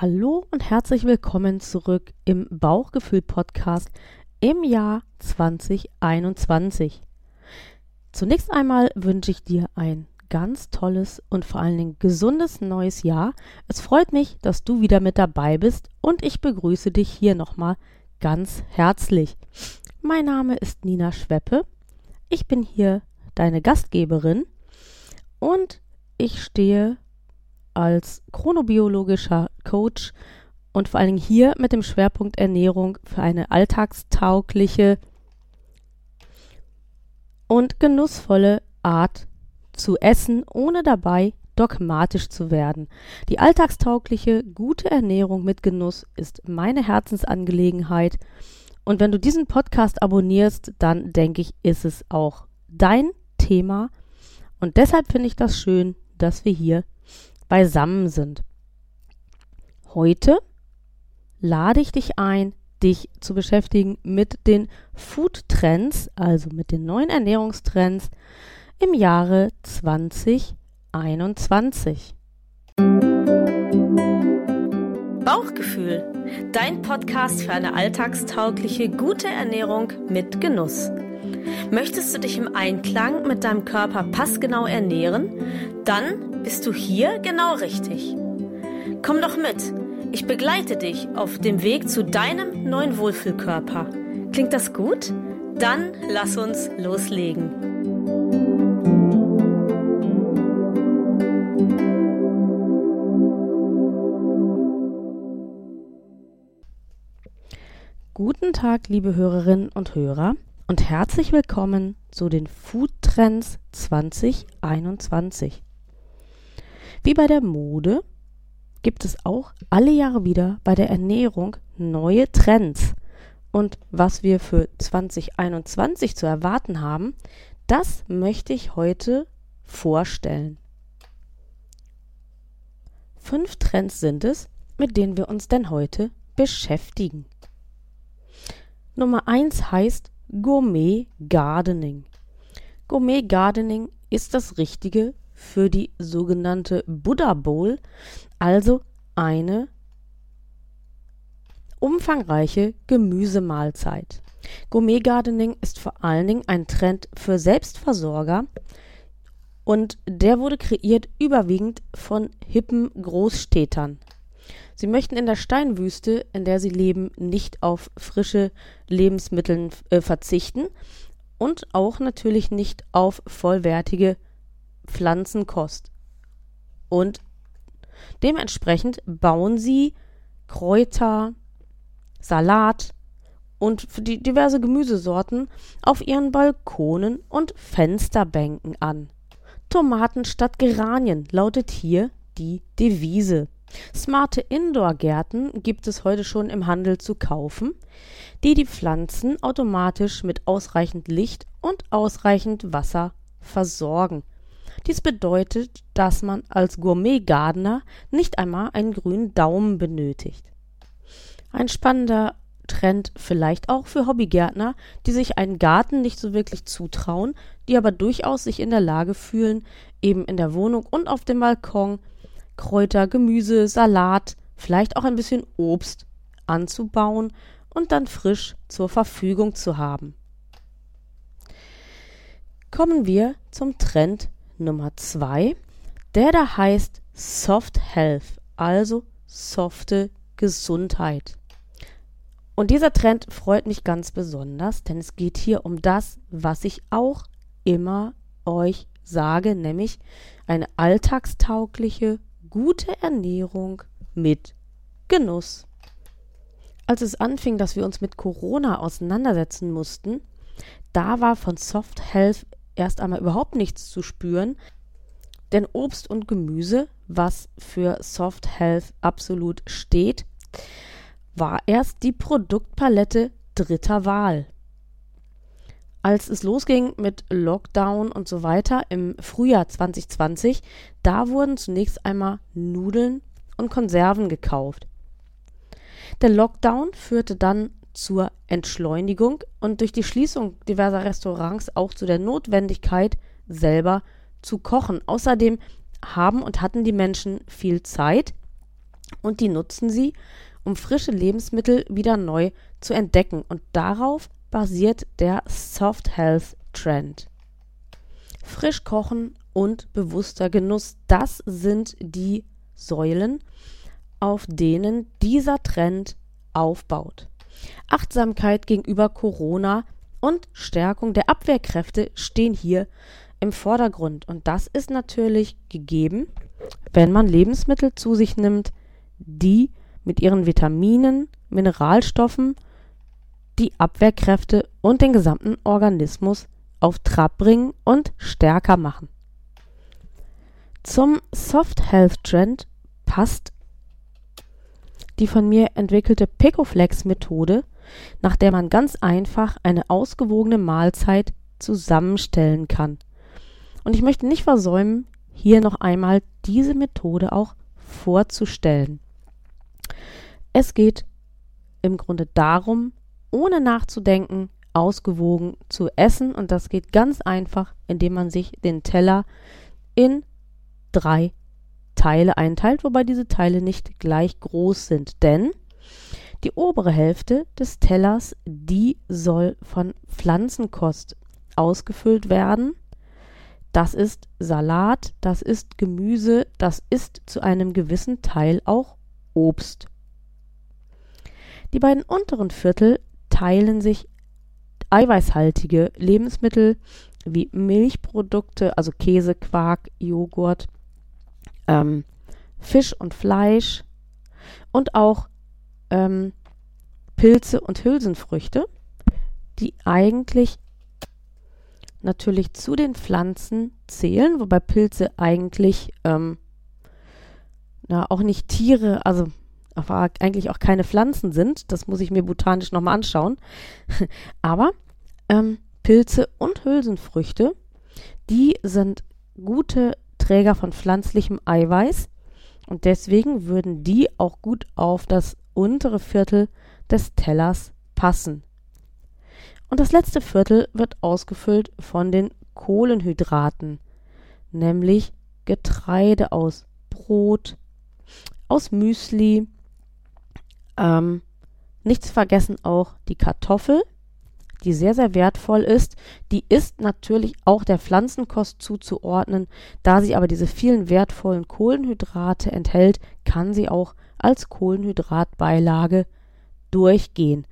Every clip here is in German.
Hallo und herzlich willkommen zurück im Bauchgefühl-Podcast im Jahr 2021. Zunächst einmal wünsche ich dir ein ganz tolles und vor allen Dingen gesundes neues Jahr. Es freut mich, dass du wieder mit dabei bist und ich begrüße dich hier nochmal ganz herzlich. Mein Name ist Nina Schweppe. Ich bin hier deine Gastgeberin und ich stehe als chronobiologischer Coach und vor allen Dingen hier mit dem Schwerpunkt Ernährung für eine alltagstaugliche und genussvolle Art zu essen, ohne dabei dogmatisch zu werden. Die alltagstaugliche, gute Ernährung mit Genuss ist meine Herzensangelegenheit. Und wenn du diesen Podcast abonnierst, dann denke ich, ist es auch dein Thema. Und deshalb finde ich das schön, dass wir hier beisammen sind. Heute lade ich dich ein, dich zu beschäftigen mit den Food Trends, also mit den neuen Ernährungstrends im Jahre 2021. Bauchgefühl, dein Podcast für eine alltagstaugliche, gute Ernährung mit Genuss. Möchtest du dich im Einklang mit deinem Körper passgenau ernähren? Dann bist du hier genau richtig. Komm doch mit. Ich begleite dich auf dem Weg zu deinem neuen Wohlfühlkörper. Klingt das gut? Dann lass uns loslegen. Guten Tag, liebe Hörerinnen und Hörer, und herzlich willkommen zu den Food Trends 2021. Wie bei der Mode gibt es auch alle Jahre wieder bei der Ernährung neue Trends. Und was wir für 2021 zu erwarten haben, das möchte ich heute vorstellen. Fünf Trends sind es, mit denen wir uns denn heute beschäftigen. Nummer eins heißt Gourmet Gardening. Gourmet Gardening ist das Richtige für die sogenannte Buddha Bowl, also eine umfangreiche Gemüsemahlzeit. Gourmet Gardening ist vor allen Dingen ein Trend für Selbstversorger und der wurde kreiert überwiegend von hippen Großstädtern. Sie möchten in der Steinwüste, in der sie leben, nicht auf frische Lebensmittel äh, verzichten und auch natürlich nicht auf vollwertige Pflanzenkost. Und dementsprechend bauen sie Kräuter, Salat und die diverse Gemüsesorten auf ihren Balkonen und Fensterbänken an. Tomaten statt Geranien lautet hier die Devise. Smarte Indoor-Gärten gibt es heute schon im Handel zu kaufen, die die Pflanzen automatisch mit ausreichend Licht und ausreichend Wasser versorgen. Dies bedeutet, dass man als Gourmet-Gardener nicht einmal einen grünen Daumen benötigt. Ein spannender Trend vielleicht auch für Hobbygärtner, die sich einen Garten nicht so wirklich zutrauen, die aber durchaus sich in der Lage fühlen, eben in der Wohnung und auf dem Balkon Kräuter, Gemüse, Salat, vielleicht auch ein bisschen Obst anzubauen und dann frisch zur Verfügung zu haben. Kommen wir zum Trend Nummer zwei, der da heißt Soft Health, also softe Gesundheit. Und dieser Trend freut mich ganz besonders, denn es geht hier um das, was ich auch immer euch sage, nämlich eine alltagstaugliche, gute Ernährung mit Genuss. Als es anfing, dass wir uns mit Corona auseinandersetzen mussten, da war von Soft Health erst einmal überhaupt nichts zu spüren, denn Obst und Gemüse, was für Soft Health absolut steht, war erst die Produktpalette dritter Wahl. Als es losging mit Lockdown und so weiter im Frühjahr 2020, da wurden zunächst einmal Nudeln und Konserven gekauft. Der Lockdown führte dann zur Entschleunigung und durch die Schließung diverser Restaurants auch zu der Notwendigkeit, selber zu kochen. Außerdem haben und hatten die Menschen viel Zeit und die nutzen sie, um frische Lebensmittel wieder neu zu entdecken. Und darauf basiert der Soft Health Trend. Frisch kochen und bewusster Genuss, das sind die Säulen, auf denen dieser Trend aufbaut. Achtsamkeit gegenüber Corona und Stärkung der Abwehrkräfte stehen hier im Vordergrund. Und das ist natürlich gegeben, wenn man Lebensmittel zu sich nimmt, die mit ihren Vitaminen, Mineralstoffen, die Abwehrkräfte und den gesamten Organismus auf Trab bringen und stärker machen. Zum Soft Health Trend passt die von mir entwickelte Picoflex-Methode, nach der man ganz einfach eine ausgewogene Mahlzeit zusammenstellen kann. Und ich möchte nicht versäumen, hier noch einmal diese Methode auch vorzustellen. Es geht im Grunde darum, ohne nachzudenken, ausgewogen zu essen und das geht ganz einfach, indem man sich den Teller in drei Teile einteilt, wobei diese Teile nicht gleich groß sind, denn die obere Hälfte des Tellers, die soll von Pflanzenkost ausgefüllt werden. Das ist Salat, das ist Gemüse, das ist zu einem gewissen Teil auch Obst. Die beiden unteren Viertel teilen sich eiweißhaltige Lebensmittel wie Milchprodukte, also Käse, Quark, Joghurt, ähm, Fisch und Fleisch und auch ähm, Pilze und Hülsenfrüchte, die eigentlich natürlich zu den Pflanzen zählen, wobei Pilze eigentlich ähm, na, auch nicht Tiere, also eigentlich auch keine Pflanzen sind. Das muss ich mir botanisch nochmal anschauen. aber ähm, Pilze und Hülsenfrüchte, die sind gute Träger von pflanzlichem Eiweiß und deswegen würden die auch gut auf das untere Viertel des Tellers passen. Und das letzte Viertel wird ausgefüllt von den Kohlenhydraten, nämlich Getreide aus Brot, aus Müsli, ähm, nicht zu vergessen auch die Kartoffel, die sehr, sehr wertvoll ist. Die ist natürlich auch der Pflanzenkost zuzuordnen. Da sie aber diese vielen wertvollen Kohlenhydrate enthält, kann sie auch als Kohlenhydratbeilage durchgehen.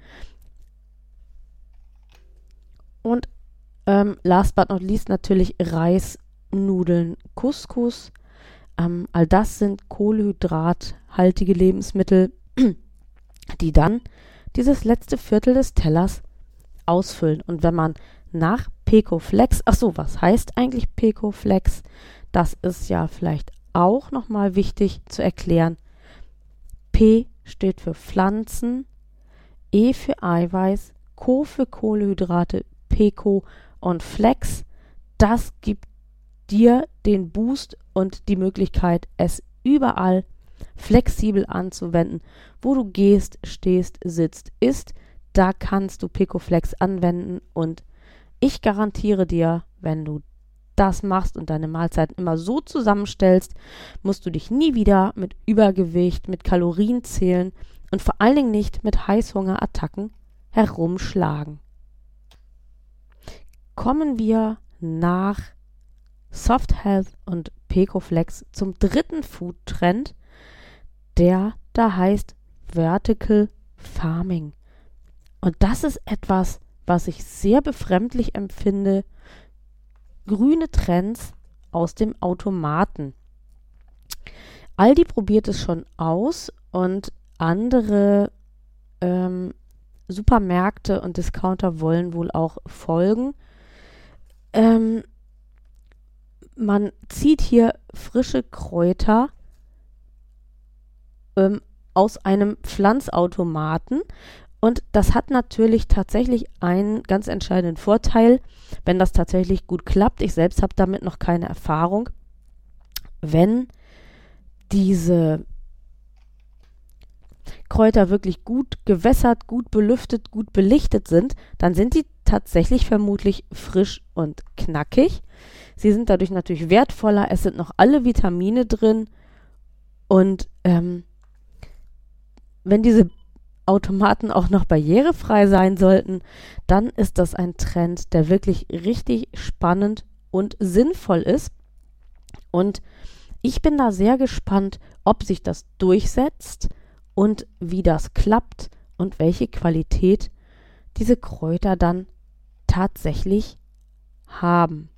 Und ähm, last but not least natürlich Reis, Nudeln, Couscous. Ähm, all das sind kohlenhydrathaltige Lebensmittel, die dann dieses letzte Viertel des Tellers ausfüllen. Und wenn man nach Pecoflex, ach so, was heißt eigentlich Pecoflex? Das ist ja vielleicht auch nochmal wichtig zu erklären. P steht für Pflanzen, E für Eiweiß, Co für Kohlenhydrate, Peco und Flex. Das gibt dir den Boost und die Möglichkeit, es überall flexibel anzuwenden, wo du gehst, stehst, sitzt, isst da kannst du Picoflex anwenden und ich garantiere dir, wenn du das machst und deine Mahlzeiten immer so zusammenstellst, musst du dich nie wieder mit Übergewicht, mit Kalorien zählen und vor allen Dingen nicht mit Heißhungerattacken herumschlagen. Kommen wir nach Soft Health und Pecoflex zum dritten Food Trend, der da heißt Vertical Farming. Und das ist etwas, was ich sehr befremdlich empfinde. Grüne Trends aus dem Automaten. Aldi probiert es schon aus und andere ähm, Supermärkte und Discounter wollen wohl auch folgen. Ähm, man zieht hier frische Kräuter ähm, aus einem Pflanzautomaten und das hat natürlich tatsächlich einen ganz entscheidenden Vorteil, wenn das tatsächlich gut klappt. Ich selbst habe damit noch keine Erfahrung. Wenn diese Kräuter wirklich gut gewässert, gut belüftet, gut belichtet sind, dann sind die tatsächlich vermutlich frisch und knackig. Sie sind dadurch natürlich wertvoller, es sind noch alle Vitamine drin und ähm, wenn diese Automaten auch noch barrierefrei sein sollten, dann ist das ein Trend, der wirklich richtig spannend und sinnvoll ist. Und ich bin da sehr gespannt, ob sich das durchsetzt und wie das klappt und welche Qualität diese Kräuter dann tatsächlich haben.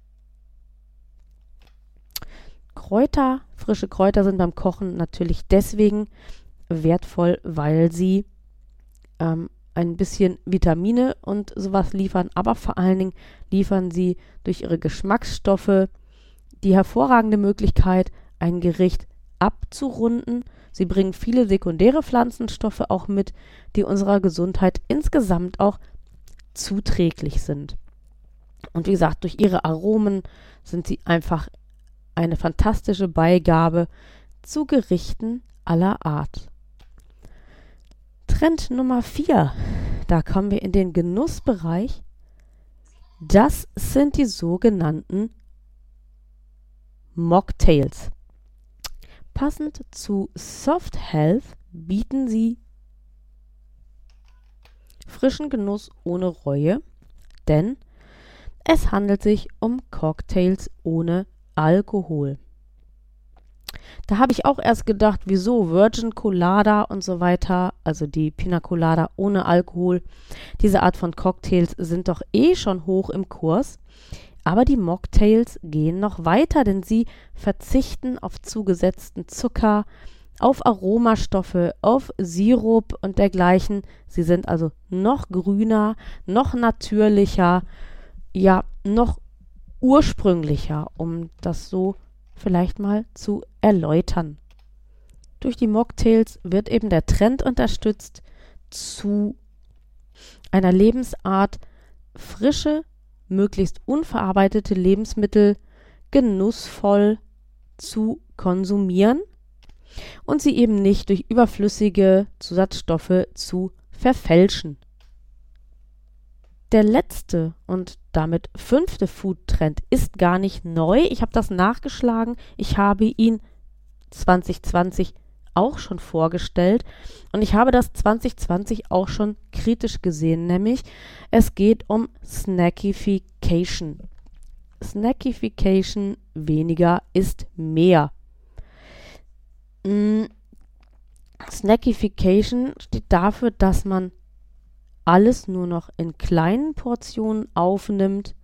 Kräuter, frische Kräuter sind beim Kochen natürlich deswegen wertvoll, weil sie ähm, ein bisschen Vitamine und sowas liefern, aber vor allen Dingen liefern sie durch ihre Geschmacksstoffe die hervorragende Möglichkeit, ein Gericht abzurunden. Sie bringen viele sekundäre Pflanzenstoffe auch mit, die unserer Gesundheit insgesamt auch zuträglich sind. Und wie gesagt, durch ihre Aromen sind sie einfach eine fantastische Beigabe zu Gerichten aller Art. Trend Nummer 4, da kommen wir in den Genussbereich. Das sind die sogenannten Mocktails. Passend zu Soft Health bieten sie frischen Genuss ohne Reue, denn es handelt sich um Cocktails ohne Alkohol. Da habe ich auch erst gedacht, wieso Virgin Colada und so weiter, also die Pina Colada ohne Alkohol. Diese Art von Cocktails sind doch eh schon hoch im Kurs. Aber die Mocktails gehen noch weiter, denn sie verzichten auf zugesetzten Zucker, auf Aromastoffe, auf Sirup und dergleichen. Sie sind also noch grüner, noch natürlicher, ja, noch ursprünglicher, um das so vielleicht mal zu erläutern. Durch die Mocktails wird eben der Trend unterstützt zu einer Lebensart, frische, möglichst unverarbeitete Lebensmittel genussvoll zu konsumieren und sie eben nicht durch überflüssige Zusatzstoffe zu verfälschen. Der letzte und damit fünfte Food-Trend ist gar nicht neu. Ich habe das nachgeschlagen. Ich habe ihn 2020 auch schon vorgestellt und ich habe das 2020 auch schon kritisch gesehen, nämlich es geht um Snackification. Snackification weniger ist mehr. Mm, Snackification steht dafür, dass man alles nur noch in kleinen Portionen aufnimmt.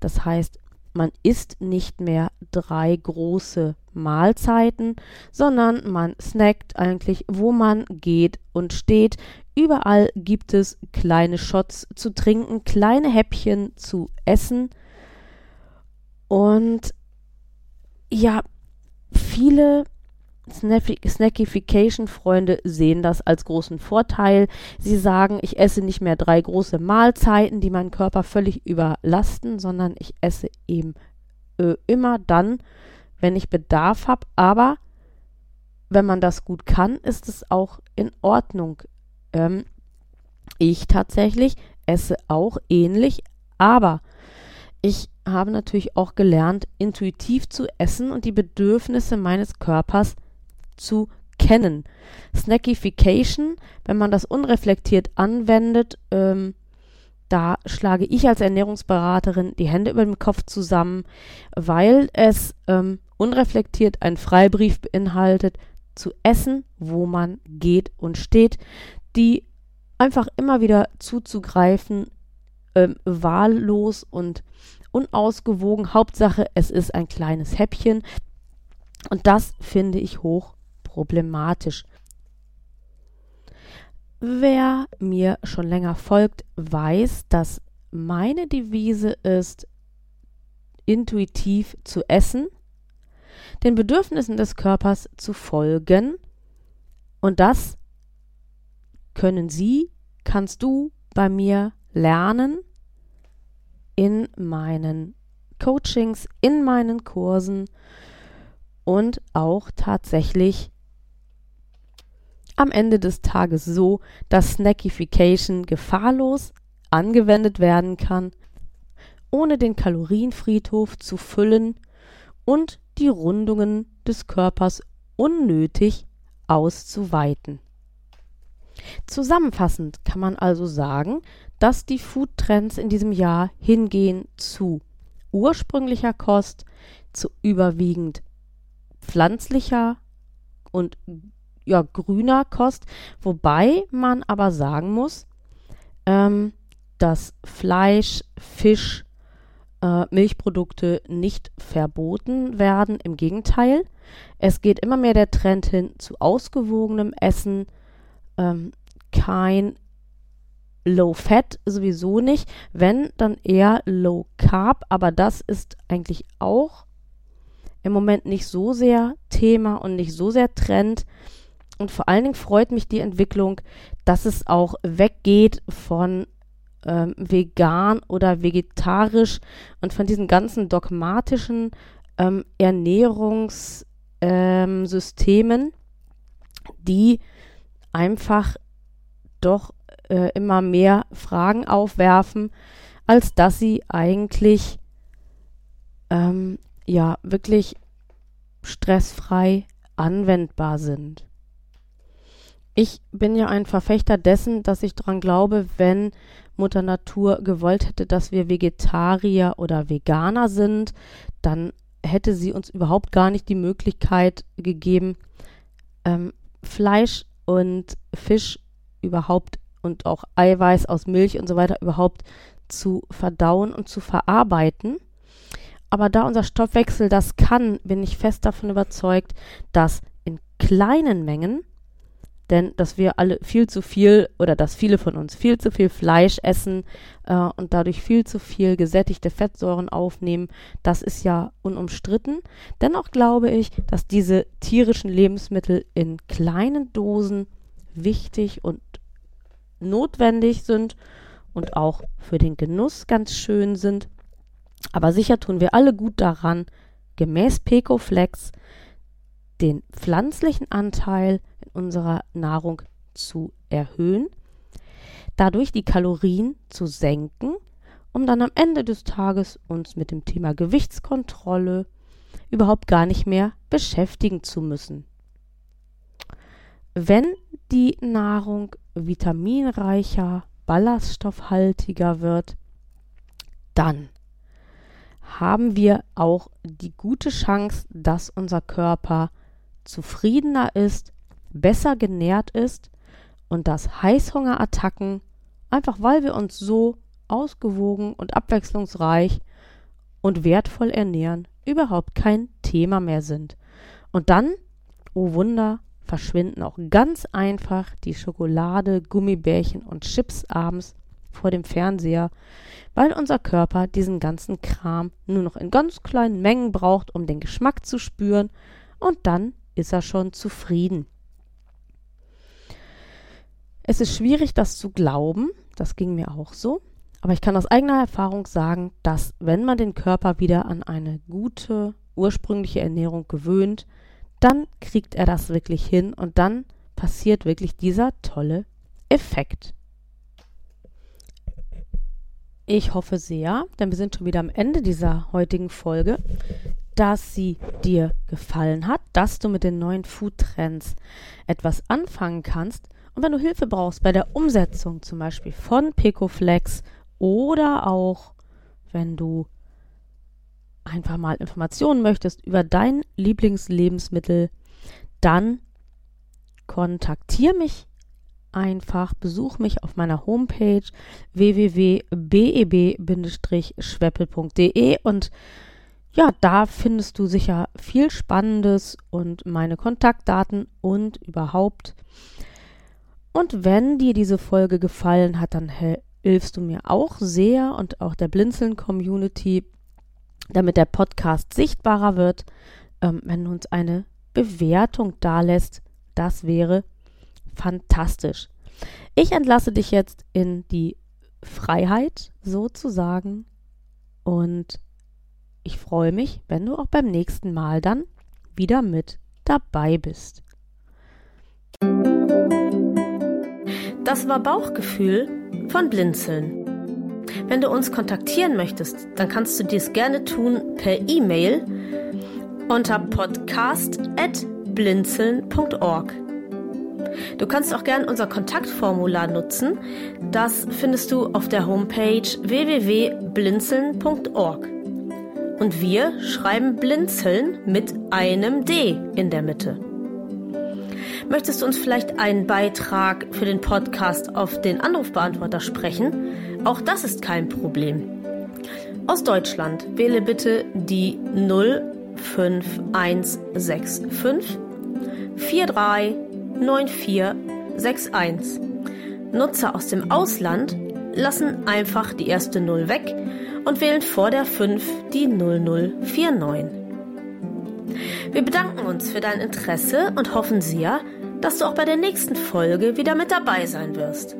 Das heißt, man isst nicht mehr drei große Mahlzeiten, sondern man snackt eigentlich, wo man geht und steht. Überall gibt es kleine Shots zu trinken, kleine Häppchen zu essen. Und ja, viele Snackification-Freunde sehen das als großen Vorteil. Sie sagen, ich esse nicht mehr drei große Mahlzeiten, die meinen Körper völlig überlasten, sondern ich esse eben äh, immer dann, wenn ich Bedarf habe. Aber wenn man das gut kann, ist es auch in Ordnung. Ähm, ich tatsächlich esse auch ähnlich, aber ich habe natürlich auch gelernt, intuitiv zu essen und die Bedürfnisse meines Körpers zu kennen. Snackification, wenn man das unreflektiert anwendet, ähm, da schlage ich als Ernährungsberaterin die Hände über dem Kopf zusammen, weil es ähm, unreflektiert einen Freibrief beinhaltet, zu essen, wo man geht und steht, die einfach immer wieder zuzugreifen, ähm, wahllos und unausgewogen. Hauptsache, es ist ein kleines Häppchen. Und das finde ich hoch problematisch. Wer mir schon länger folgt, weiß, dass meine Devise ist, intuitiv zu essen, den Bedürfnissen des Körpers zu folgen und das können Sie, kannst du bei mir lernen in meinen Coachings, in meinen Kursen und auch tatsächlich am Ende des Tages so, dass Snackification gefahrlos angewendet werden kann, ohne den Kalorienfriedhof zu füllen und die Rundungen des Körpers unnötig auszuweiten. Zusammenfassend kann man also sagen, dass die Foodtrends in diesem Jahr hingehen zu ursprünglicher Kost, zu überwiegend pflanzlicher und ja, grüner Kost, wobei man aber sagen muss, ähm, dass Fleisch, Fisch, äh, Milchprodukte nicht verboten werden. Im Gegenteil, es geht immer mehr der Trend hin zu ausgewogenem Essen, ähm, kein Low Fat sowieso nicht, wenn dann eher Low Carb, aber das ist eigentlich auch im Moment nicht so sehr Thema und nicht so sehr Trend. Und vor allen Dingen freut mich die Entwicklung, dass es auch weggeht von ähm, vegan oder vegetarisch und von diesen ganzen dogmatischen ähm, Ernährungssystemen, ähm, die einfach doch äh, immer mehr Fragen aufwerfen, als dass sie eigentlich ähm, ja wirklich stressfrei anwendbar sind. Ich bin ja ein Verfechter dessen, dass ich daran glaube, wenn Mutter Natur gewollt hätte, dass wir Vegetarier oder Veganer sind, dann hätte sie uns überhaupt gar nicht die Möglichkeit gegeben, ähm, Fleisch und Fisch überhaupt und auch Eiweiß aus Milch und so weiter überhaupt zu verdauen und zu verarbeiten. Aber da unser Stoffwechsel das kann, bin ich fest davon überzeugt, dass in kleinen Mengen denn dass wir alle viel zu viel oder dass viele von uns viel zu viel Fleisch essen äh, und dadurch viel zu viel gesättigte Fettsäuren aufnehmen, das ist ja unumstritten. Dennoch glaube ich, dass diese tierischen Lebensmittel in kleinen Dosen wichtig und notwendig sind und auch für den Genuss ganz schön sind. Aber sicher tun wir alle gut daran, gemäß Pecoflex den pflanzlichen Anteil unserer Nahrung zu erhöhen, dadurch die Kalorien zu senken, um dann am Ende des Tages uns mit dem Thema Gewichtskontrolle überhaupt gar nicht mehr beschäftigen zu müssen. Wenn die Nahrung vitaminreicher, ballaststoffhaltiger wird, dann haben wir auch die gute Chance, dass unser Körper zufriedener ist besser genährt ist und dass Heißhungerattacken, einfach weil wir uns so ausgewogen und abwechslungsreich und wertvoll ernähren, überhaupt kein Thema mehr sind. Und dann, oh Wunder, verschwinden auch ganz einfach die Schokolade, Gummibärchen und Chips abends vor dem Fernseher, weil unser Körper diesen ganzen Kram nur noch in ganz kleinen Mengen braucht, um den Geschmack zu spüren, und dann ist er schon zufrieden. Es ist schwierig, das zu glauben. Das ging mir auch so. Aber ich kann aus eigener Erfahrung sagen, dass wenn man den Körper wieder an eine gute, ursprüngliche Ernährung gewöhnt, dann kriegt er das wirklich hin und dann passiert wirklich dieser tolle Effekt. Ich hoffe sehr, denn wir sind schon wieder am Ende dieser heutigen Folge, dass sie dir gefallen hat, dass du mit den neuen Food-Trends etwas anfangen kannst. Und wenn du Hilfe brauchst bei der Umsetzung zum Beispiel von Picoflex oder auch wenn du einfach mal Informationen möchtest über dein Lieblingslebensmittel, dann kontaktiere mich einfach, besuch mich auf meiner Homepage www.beb-schweppel.de und ja, da findest du sicher viel Spannendes und meine Kontaktdaten und überhaupt und wenn dir diese Folge gefallen hat, dann hilfst du mir auch sehr und auch der Blinzeln-Community, damit der Podcast sichtbarer wird, ähm, wenn du uns eine Bewertung dalässt. Das wäre fantastisch. Ich entlasse dich jetzt in die Freiheit sozusagen und ich freue mich, wenn du auch beim nächsten Mal dann wieder mit dabei bist. Das war Bauchgefühl von Blinzeln. Wenn du uns kontaktieren möchtest, dann kannst du dies gerne tun per E-Mail unter podcast.blinzeln.org. Du kannst auch gern unser Kontaktformular nutzen. Das findest du auf der Homepage www.blinzeln.org. Und wir schreiben Blinzeln mit einem D in der Mitte. Möchtest du uns vielleicht einen Beitrag für den Podcast auf den Anrufbeantworter sprechen? Auch das ist kein Problem. Aus Deutschland wähle bitte die 05165 439461. Nutzer aus dem Ausland lassen einfach die erste 0 weg und wählen vor der 5 die 0049. Wir bedanken uns für dein Interesse und hoffen sehr, dass du auch bei der nächsten Folge wieder mit dabei sein wirst.